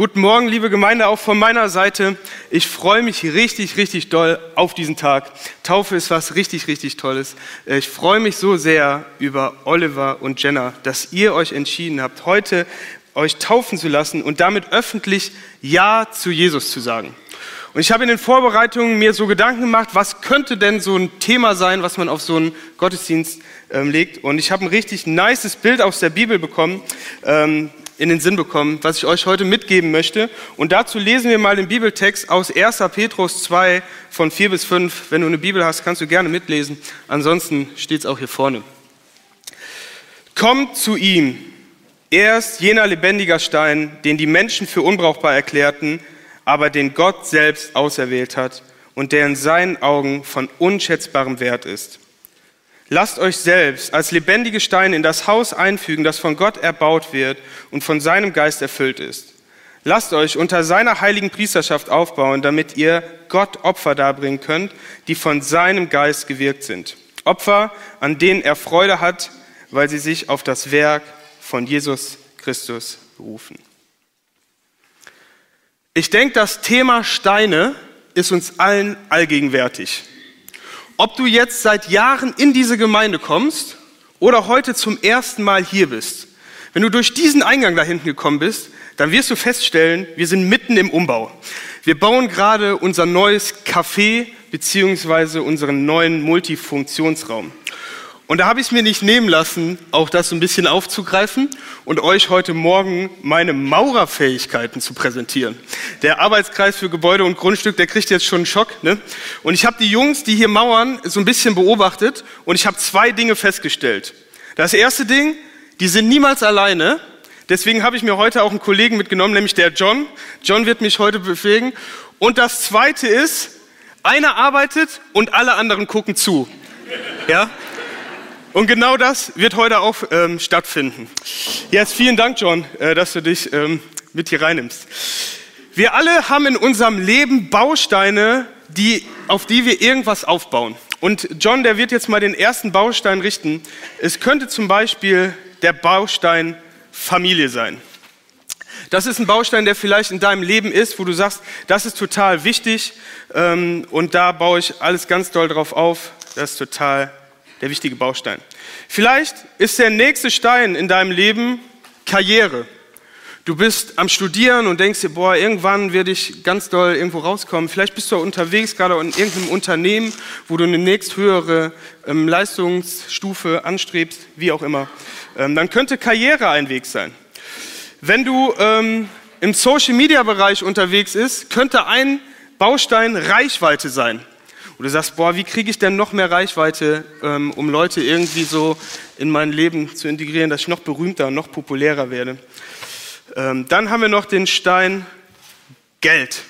Guten Morgen, liebe Gemeinde, auch von meiner Seite. Ich freue mich richtig, richtig doll auf diesen Tag. Taufe ist was richtig, richtig Tolles. Ich freue mich so sehr über Oliver und Jenna, dass ihr euch entschieden habt, heute euch taufen zu lassen und damit öffentlich Ja zu Jesus zu sagen. Und ich habe in den Vorbereitungen mir so Gedanken gemacht, was könnte denn so ein Thema sein, was man auf so einen Gottesdienst ähm, legt. Und ich habe ein richtig nices Bild aus der Bibel bekommen. Ähm, in den Sinn bekommen, was ich euch heute mitgeben möchte. Und dazu lesen wir mal den Bibeltext aus 1. Petrus 2 von 4 bis 5. Wenn du eine Bibel hast, kannst du gerne mitlesen. Ansonsten steht es auch hier vorne. Kommt zu ihm. Er ist jener lebendiger Stein, den die Menschen für unbrauchbar erklärten, aber den Gott selbst auserwählt hat und der in seinen Augen von unschätzbarem Wert ist. Lasst euch selbst als lebendige Steine in das Haus einfügen, das von Gott erbaut wird und von seinem Geist erfüllt ist. Lasst euch unter seiner heiligen Priesterschaft aufbauen, damit ihr Gott Opfer darbringen könnt, die von seinem Geist gewirkt sind. Opfer, an denen er Freude hat, weil sie sich auf das Werk von Jesus Christus berufen. Ich denke, das Thema Steine ist uns allen allgegenwärtig. Ob du jetzt seit Jahren in diese Gemeinde kommst oder heute zum ersten Mal hier bist, wenn du durch diesen Eingang da hinten gekommen bist, dann wirst du feststellen, wir sind mitten im Umbau. Wir bauen gerade unser neues Café beziehungsweise unseren neuen Multifunktionsraum. Und da habe ich es mir nicht nehmen lassen, auch das so ein bisschen aufzugreifen und euch heute Morgen meine Maurerfähigkeiten zu präsentieren. Der Arbeitskreis für Gebäude und Grundstück, der kriegt jetzt schon einen Schock. Ne? Und ich habe die Jungs, die hier mauern, so ein bisschen beobachtet und ich habe zwei Dinge festgestellt. Das erste Ding, die sind niemals alleine. Deswegen habe ich mir heute auch einen Kollegen mitgenommen, nämlich der John. John wird mich heute befähigen. Und das zweite ist, einer arbeitet und alle anderen gucken zu. Ja? Und genau das wird heute auch ähm, stattfinden. Jetzt vielen Dank, John, äh, dass du dich ähm, mit hier reinnimmst. Wir alle haben in unserem Leben Bausteine, die, auf die wir irgendwas aufbauen. Und John, der wird jetzt mal den ersten Baustein richten. Es könnte zum Beispiel der Baustein Familie sein. Das ist ein Baustein, der vielleicht in deinem Leben ist, wo du sagst, das ist total wichtig ähm, und da baue ich alles ganz doll drauf auf. Das ist total der wichtige Baustein. Vielleicht ist der nächste Stein in deinem Leben Karriere. Du bist am Studieren und denkst dir, boah, irgendwann werde ich ganz doll irgendwo rauskommen. Vielleicht bist du unterwegs, gerade in irgendeinem Unternehmen, wo du eine nächsthöhere ähm, Leistungsstufe anstrebst, wie auch immer. Ähm, dann könnte Karriere ein Weg sein. Wenn du ähm, im Social-Media-Bereich unterwegs bist, könnte ein Baustein Reichweite sein. Und du sagst, boah, wie kriege ich denn noch mehr Reichweite, ähm, um Leute irgendwie so in mein Leben zu integrieren, dass ich noch berühmter noch populärer werde. Ähm, dann haben wir noch den Stein Geld.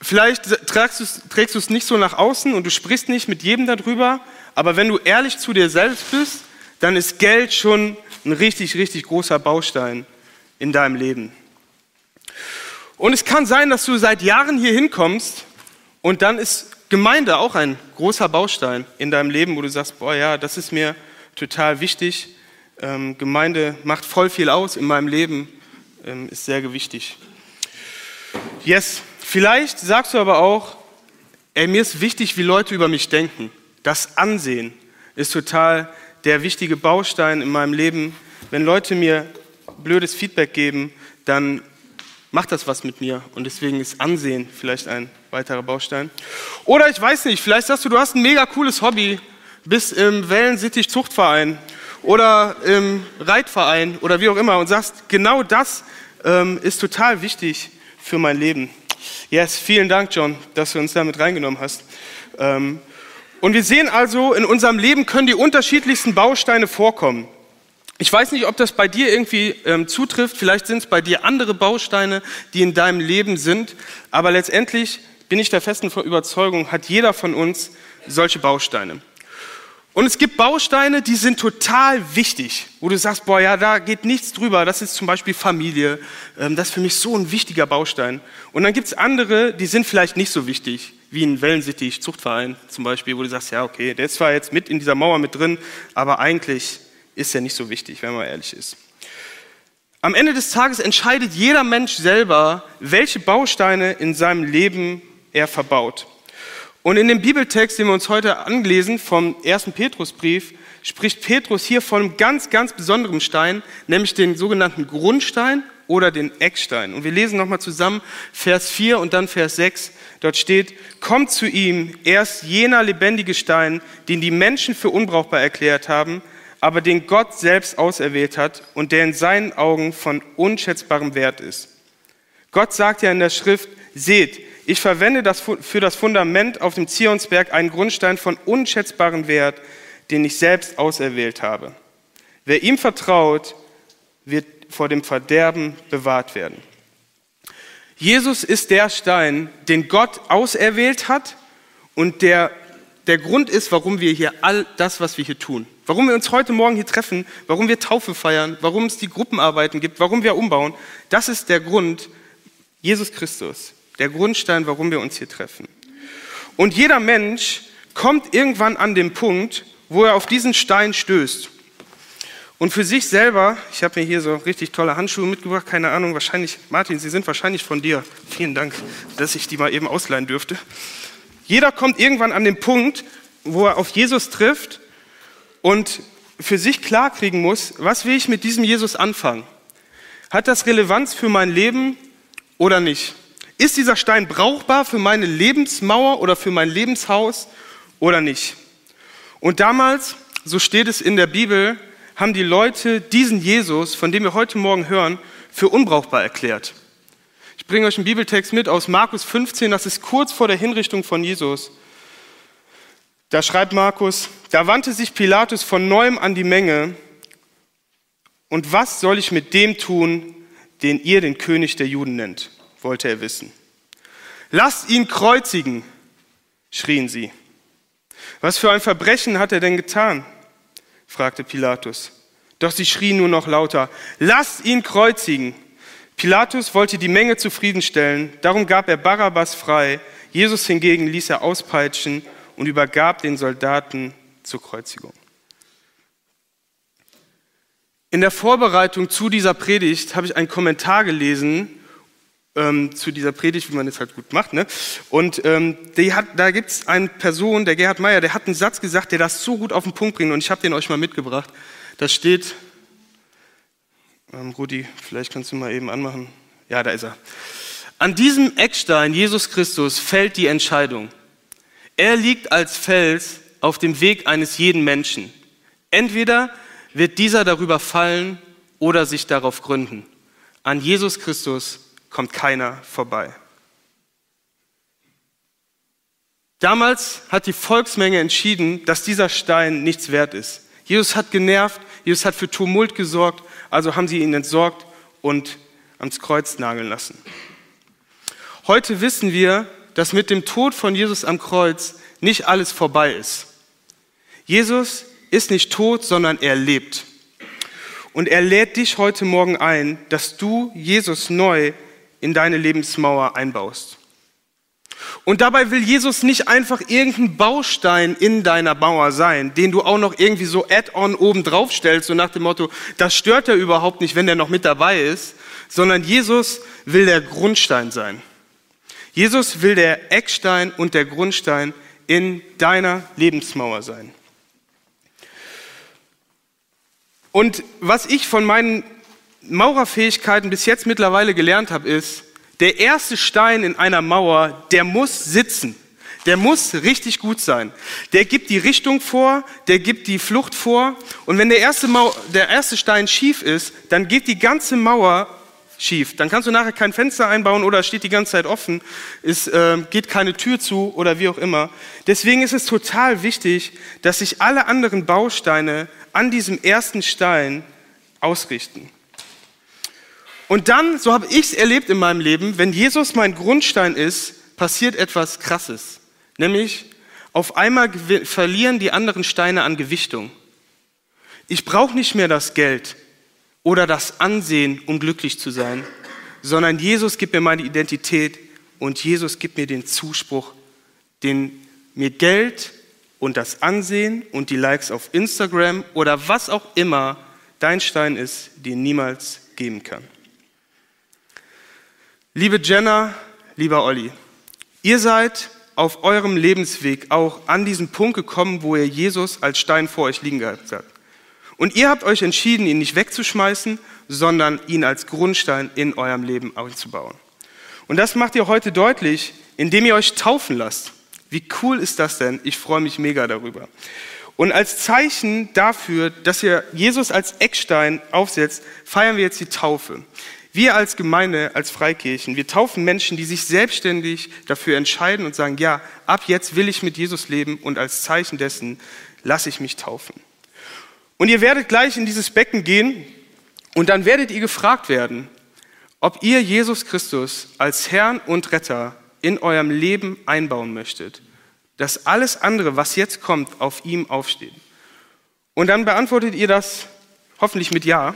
Vielleicht trägst du es nicht so nach außen und du sprichst nicht mit jedem darüber, aber wenn du ehrlich zu dir selbst bist, dann ist Geld schon ein richtig, richtig großer Baustein in deinem Leben. Und es kann sein, dass du seit Jahren hier hinkommst und dann ist Gemeinde auch ein großer Baustein in deinem Leben, wo du sagst, boah ja, das ist mir total wichtig. Ähm, Gemeinde macht voll viel aus in meinem Leben, ähm, ist sehr wichtig. Yes, vielleicht sagst du aber auch, ey, mir ist wichtig, wie Leute über mich denken. Das Ansehen ist total der wichtige Baustein in meinem Leben. Wenn Leute mir blödes Feedback geben, dann macht das was mit mir und deswegen ist Ansehen vielleicht ein weiterer Baustein. Oder ich weiß nicht, vielleicht sagst du, du hast ein mega cooles Hobby, bist im Wellensittich Zuchtverein oder im Reitverein oder wie auch immer und sagst, genau das ähm, ist total wichtig für mein Leben. Yes, vielen Dank, John, dass du uns damit reingenommen hast. Ähm, und wir sehen also, in unserem Leben können die unterschiedlichsten Bausteine vorkommen. Ich weiß nicht, ob das bei dir irgendwie ähm, zutrifft. Vielleicht sind es bei dir andere Bausteine, die in deinem Leben sind. Aber letztendlich bin ich der festen Überzeugung, hat jeder von uns solche Bausteine. Und es gibt Bausteine, die sind total wichtig, wo du sagst, boah, ja, da geht nichts drüber. Das ist zum Beispiel Familie. Ähm, das ist für mich so ein wichtiger Baustein. Und dann gibt es andere, die sind vielleicht nicht so wichtig, wie ein Wellensittich, Zuchtverein zum Beispiel, wo du sagst, ja, okay, der ist zwar jetzt mit in dieser Mauer mit drin, aber eigentlich ist er nicht so wichtig, wenn man ehrlich ist. Am Ende des Tages entscheidet jeder Mensch selber, welche Bausteine in seinem Leben er verbaut. Und in dem Bibeltext, den wir uns heute anlesen, vom ersten Petrusbrief, spricht Petrus hier von einem ganz, ganz besonderen Stein, nämlich den sogenannten Grundstein oder den Eckstein. Und wir lesen nochmal zusammen Vers 4 und dann Vers 6. Dort steht, kommt zu ihm erst jener lebendige Stein, den die Menschen für unbrauchbar erklärt haben, aber den Gott selbst auserwählt hat und der in seinen Augen von unschätzbarem Wert ist. Gott sagt ja in der Schrift, seht, ich verwende das für das Fundament auf dem Zionsberg einen Grundstein von unschätzbarem Wert, den ich selbst auserwählt habe. Wer ihm vertraut, wird vor dem Verderben bewahrt werden. Jesus ist der Stein, den Gott auserwählt hat und der der Grund ist, warum wir hier all das, was wir hier tun, warum wir uns heute Morgen hier treffen, warum wir Taufe feiern, warum es die Gruppenarbeiten gibt, warum wir umbauen, das ist der Grund, Jesus Christus, der Grundstein, warum wir uns hier treffen. Und jeder Mensch kommt irgendwann an den Punkt, wo er auf diesen Stein stößt. Und für sich selber, ich habe mir hier so richtig tolle Handschuhe mitgebracht, keine Ahnung, wahrscheinlich, Martin, sie sind wahrscheinlich von dir. Vielen Dank, dass ich die mal eben ausleihen dürfte. Jeder kommt irgendwann an den Punkt, wo er auf Jesus trifft und für sich klarkriegen muss, was will ich mit diesem Jesus anfangen? Hat das Relevanz für mein Leben oder nicht? Ist dieser Stein brauchbar für meine Lebensmauer oder für mein Lebenshaus oder nicht? Und damals, so steht es in der Bibel, haben die Leute diesen Jesus, von dem wir heute Morgen hören, für unbrauchbar erklärt. Bringe euch einen Bibeltext mit aus Markus 15, das ist kurz vor der Hinrichtung von Jesus. Da schreibt Markus, da wandte sich Pilatus von neuem an die Menge, und was soll ich mit dem tun, den ihr den König der Juden nennt? wollte er wissen. Lasst ihn kreuzigen, schrien sie. Was für ein Verbrechen hat er denn getan? fragte Pilatus. Doch sie schrien nur noch lauter, lasst ihn kreuzigen. Pilatus wollte die Menge zufriedenstellen, darum gab er Barabbas frei, Jesus hingegen ließ er auspeitschen und übergab den Soldaten zur Kreuzigung. In der Vorbereitung zu dieser Predigt habe ich einen Kommentar gelesen ähm, zu dieser Predigt, wie man es halt gut macht. Ne? Und ähm, hat, da gibt es eine Person, der Gerhard Meyer, der hat einen Satz gesagt, der das so gut auf den Punkt bringt und ich habe den euch mal mitgebracht. Da steht, ähm, Rudi, vielleicht kannst du mal eben anmachen. Ja, da ist er. An diesem Eckstein, Jesus Christus, fällt die Entscheidung. Er liegt als Fels auf dem Weg eines jeden Menschen. Entweder wird dieser darüber fallen oder sich darauf gründen. An Jesus Christus kommt keiner vorbei. Damals hat die Volksmenge entschieden, dass dieser Stein nichts wert ist. Jesus hat genervt, Jesus hat für Tumult gesorgt, also haben sie ihn entsorgt und ans Kreuz nageln lassen. Heute wissen wir, dass mit dem Tod von Jesus am Kreuz nicht alles vorbei ist. Jesus ist nicht tot, sondern er lebt. Und er lädt dich heute Morgen ein, dass du Jesus neu in deine Lebensmauer einbaust. Und dabei will Jesus nicht einfach irgendein Baustein in deiner Mauer sein, den du auch noch irgendwie so add-on oben drauf stellst, so nach dem Motto, das stört er überhaupt nicht, wenn der noch mit dabei ist, sondern Jesus will der Grundstein sein. Jesus will der Eckstein und der Grundstein in deiner Lebensmauer sein. Und was ich von meinen Maurerfähigkeiten bis jetzt mittlerweile gelernt habe, ist, der erste Stein in einer Mauer, der muss sitzen. Der muss richtig gut sein. Der gibt die Richtung vor, der gibt die Flucht vor. Und wenn der erste, Mauer, der erste Stein schief ist, dann geht die ganze Mauer schief. Dann kannst du nachher kein Fenster einbauen oder steht die ganze Zeit offen, es äh, geht keine Tür zu oder wie auch immer. Deswegen ist es total wichtig, dass sich alle anderen Bausteine an diesem ersten Stein ausrichten. Und dann, so habe ich es erlebt in meinem Leben, wenn Jesus mein Grundstein ist, passiert etwas Krasses. Nämlich, auf einmal verlieren die anderen Steine an Gewichtung. Ich brauche nicht mehr das Geld oder das Ansehen, um glücklich zu sein, sondern Jesus gibt mir meine Identität und Jesus gibt mir den Zuspruch, den mir Geld und das Ansehen und die Likes auf Instagram oder was auch immer dein Stein ist, dir niemals geben kann. Liebe Jenna, lieber Olli, ihr seid auf eurem Lebensweg auch an diesen Punkt gekommen, wo ihr Jesus als Stein vor euch liegen gehabt habt. Und ihr habt euch entschieden, ihn nicht wegzuschmeißen, sondern ihn als Grundstein in eurem Leben aufzubauen. Und das macht ihr heute deutlich, indem ihr euch taufen lasst. Wie cool ist das denn? Ich freue mich mega darüber. Und als Zeichen dafür, dass ihr Jesus als Eckstein aufsetzt, feiern wir jetzt die Taufe. Wir als Gemeinde, als Freikirchen, wir taufen Menschen, die sich selbstständig dafür entscheiden und sagen, ja, ab jetzt will ich mit Jesus leben und als Zeichen dessen lasse ich mich taufen. Und ihr werdet gleich in dieses Becken gehen und dann werdet ihr gefragt werden, ob ihr Jesus Christus als Herrn und Retter in eurem Leben einbauen möchtet, dass alles andere, was jetzt kommt, auf ihm aufsteht. Und dann beantwortet ihr das hoffentlich mit Ja.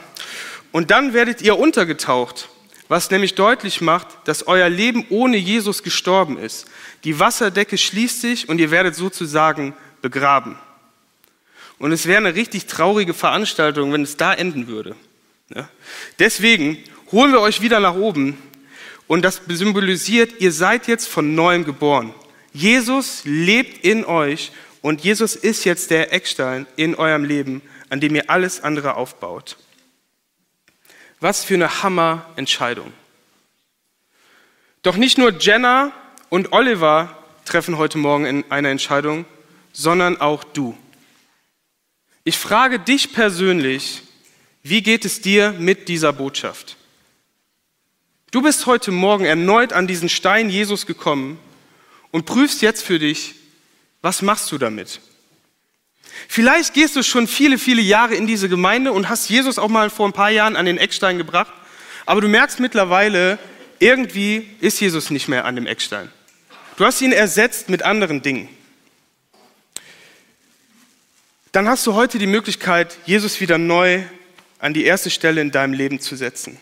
Und dann werdet ihr untergetaucht, was nämlich deutlich macht, dass euer Leben ohne Jesus gestorben ist. Die Wasserdecke schließt sich und ihr werdet sozusagen begraben. Und es wäre eine richtig traurige Veranstaltung, wenn es da enden würde. Deswegen holen wir euch wieder nach oben und das symbolisiert, ihr seid jetzt von neuem geboren. Jesus lebt in euch und Jesus ist jetzt der Eckstein in eurem Leben, an dem ihr alles andere aufbaut. Was für eine Hammer-Entscheidung. Doch nicht nur Jenna und Oliver treffen heute Morgen eine Entscheidung, sondern auch du. Ich frage dich persönlich, wie geht es dir mit dieser Botschaft? Du bist heute Morgen erneut an diesen Stein Jesus gekommen und prüfst jetzt für dich, was machst du damit? Vielleicht gehst du schon viele, viele Jahre in diese Gemeinde und hast Jesus auch mal vor ein paar Jahren an den Eckstein gebracht, aber du merkst mittlerweile, irgendwie ist Jesus nicht mehr an dem Eckstein. Du hast ihn ersetzt mit anderen Dingen. Dann hast du heute die Möglichkeit, Jesus wieder neu an die erste Stelle in deinem Leben zu setzen.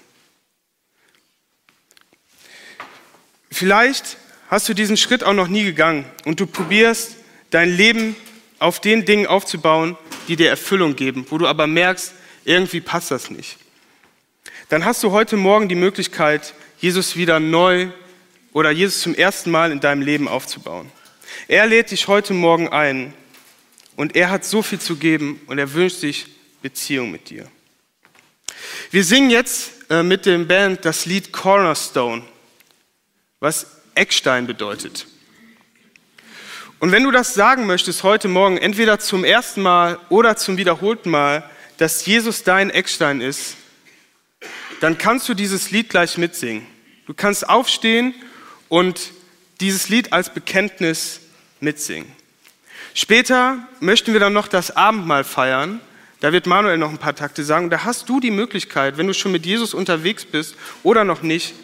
Vielleicht hast du diesen Schritt auch noch nie gegangen und du probierst dein Leben auf den Dingen aufzubauen, die dir Erfüllung geben, wo du aber merkst, irgendwie passt das nicht. Dann hast du heute Morgen die Möglichkeit, Jesus wieder neu oder Jesus zum ersten Mal in deinem Leben aufzubauen. Er lädt dich heute Morgen ein und er hat so viel zu geben und er wünscht sich Beziehung mit dir. Wir singen jetzt äh, mit dem Band das Lied Cornerstone was Eckstein bedeutet. Und wenn du das sagen möchtest heute Morgen, entweder zum ersten Mal oder zum wiederholten Mal, dass Jesus dein Eckstein ist, dann kannst du dieses Lied gleich mitsingen. Du kannst aufstehen und dieses Lied als Bekenntnis mitsingen. Später möchten wir dann noch das Abendmahl feiern. Da wird Manuel noch ein paar Takte sagen. Da hast du die Möglichkeit, wenn du schon mit Jesus unterwegs bist oder noch nicht,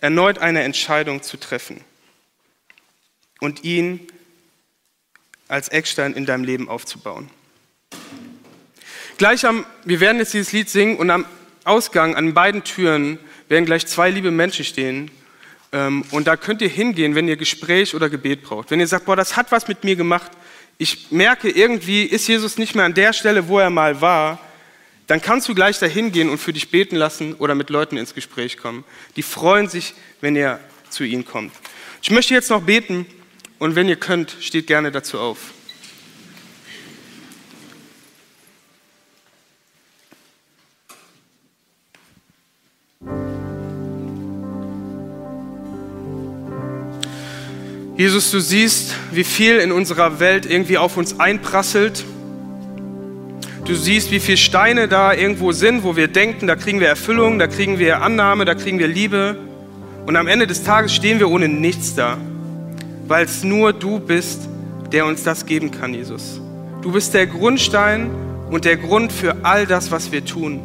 erneut eine Entscheidung zu treffen und ihn als Eckstein in deinem Leben aufzubauen. Gleich am, wir werden jetzt dieses Lied singen und am Ausgang an beiden Türen werden gleich zwei liebe Menschen stehen. Ähm, und da könnt ihr hingehen, wenn ihr Gespräch oder Gebet braucht. Wenn ihr sagt, boah, das hat was mit mir gemacht. Ich merke, irgendwie ist Jesus nicht mehr an der Stelle, wo er mal war dann kannst du gleich dahin gehen und für dich beten lassen oder mit Leuten ins Gespräch kommen. Die freuen sich, wenn ihr zu ihnen kommt. Ich möchte jetzt noch beten und wenn ihr könnt, steht gerne dazu auf. Jesus, du siehst, wie viel in unserer Welt irgendwie auf uns einprasselt Du siehst, wie viele Steine da irgendwo sind, wo wir denken, da kriegen wir Erfüllung, da kriegen wir Annahme, da kriegen wir Liebe. Und am Ende des Tages stehen wir ohne nichts da, weil es nur du bist, der uns das geben kann, Jesus. Du bist der Grundstein und der Grund für all das, was wir tun.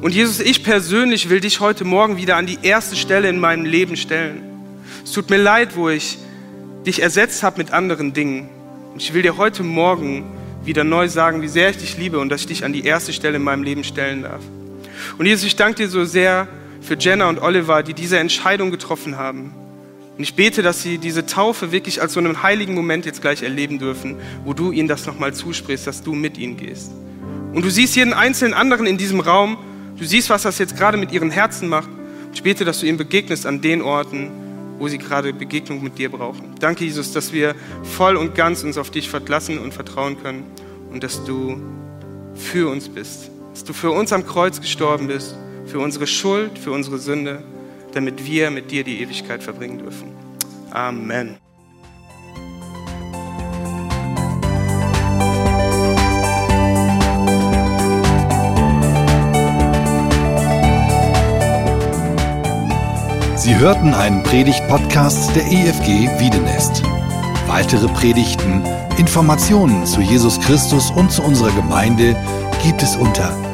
Und Jesus, ich persönlich will dich heute Morgen wieder an die erste Stelle in meinem Leben stellen. Es tut mir leid, wo ich dich ersetzt habe mit anderen Dingen. Und ich will dir heute Morgen wieder neu sagen, wie sehr ich dich liebe und dass ich dich an die erste Stelle in meinem Leben stellen darf. Und Jesus, ich danke dir so sehr für Jenna und Oliver, die diese Entscheidung getroffen haben. Und ich bete, dass sie diese Taufe wirklich als so einen heiligen Moment jetzt gleich erleben dürfen, wo du ihnen das nochmal zusprichst, dass du mit ihnen gehst. Und du siehst jeden einzelnen anderen in diesem Raum, du siehst, was das jetzt gerade mit ihren Herzen macht. Ich bete, dass du ihnen begegnest an den Orten, wo sie gerade Begegnung mit dir brauchen. Danke, Jesus, dass wir voll und ganz uns auf dich verlassen und vertrauen können und dass du für uns bist, dass du für uns am Kreuz gestorben bist, für unsere Schuld, für unsere Sünde damit wir mit dir die Ewigkeit verbringen dürfen. Amen. Sie hörten einen Predigt-Podcast der EFG Wiedenest. Weitere Predigten, Informationen zu Jesus Christus und zu unserer Gemeinde gibt es unter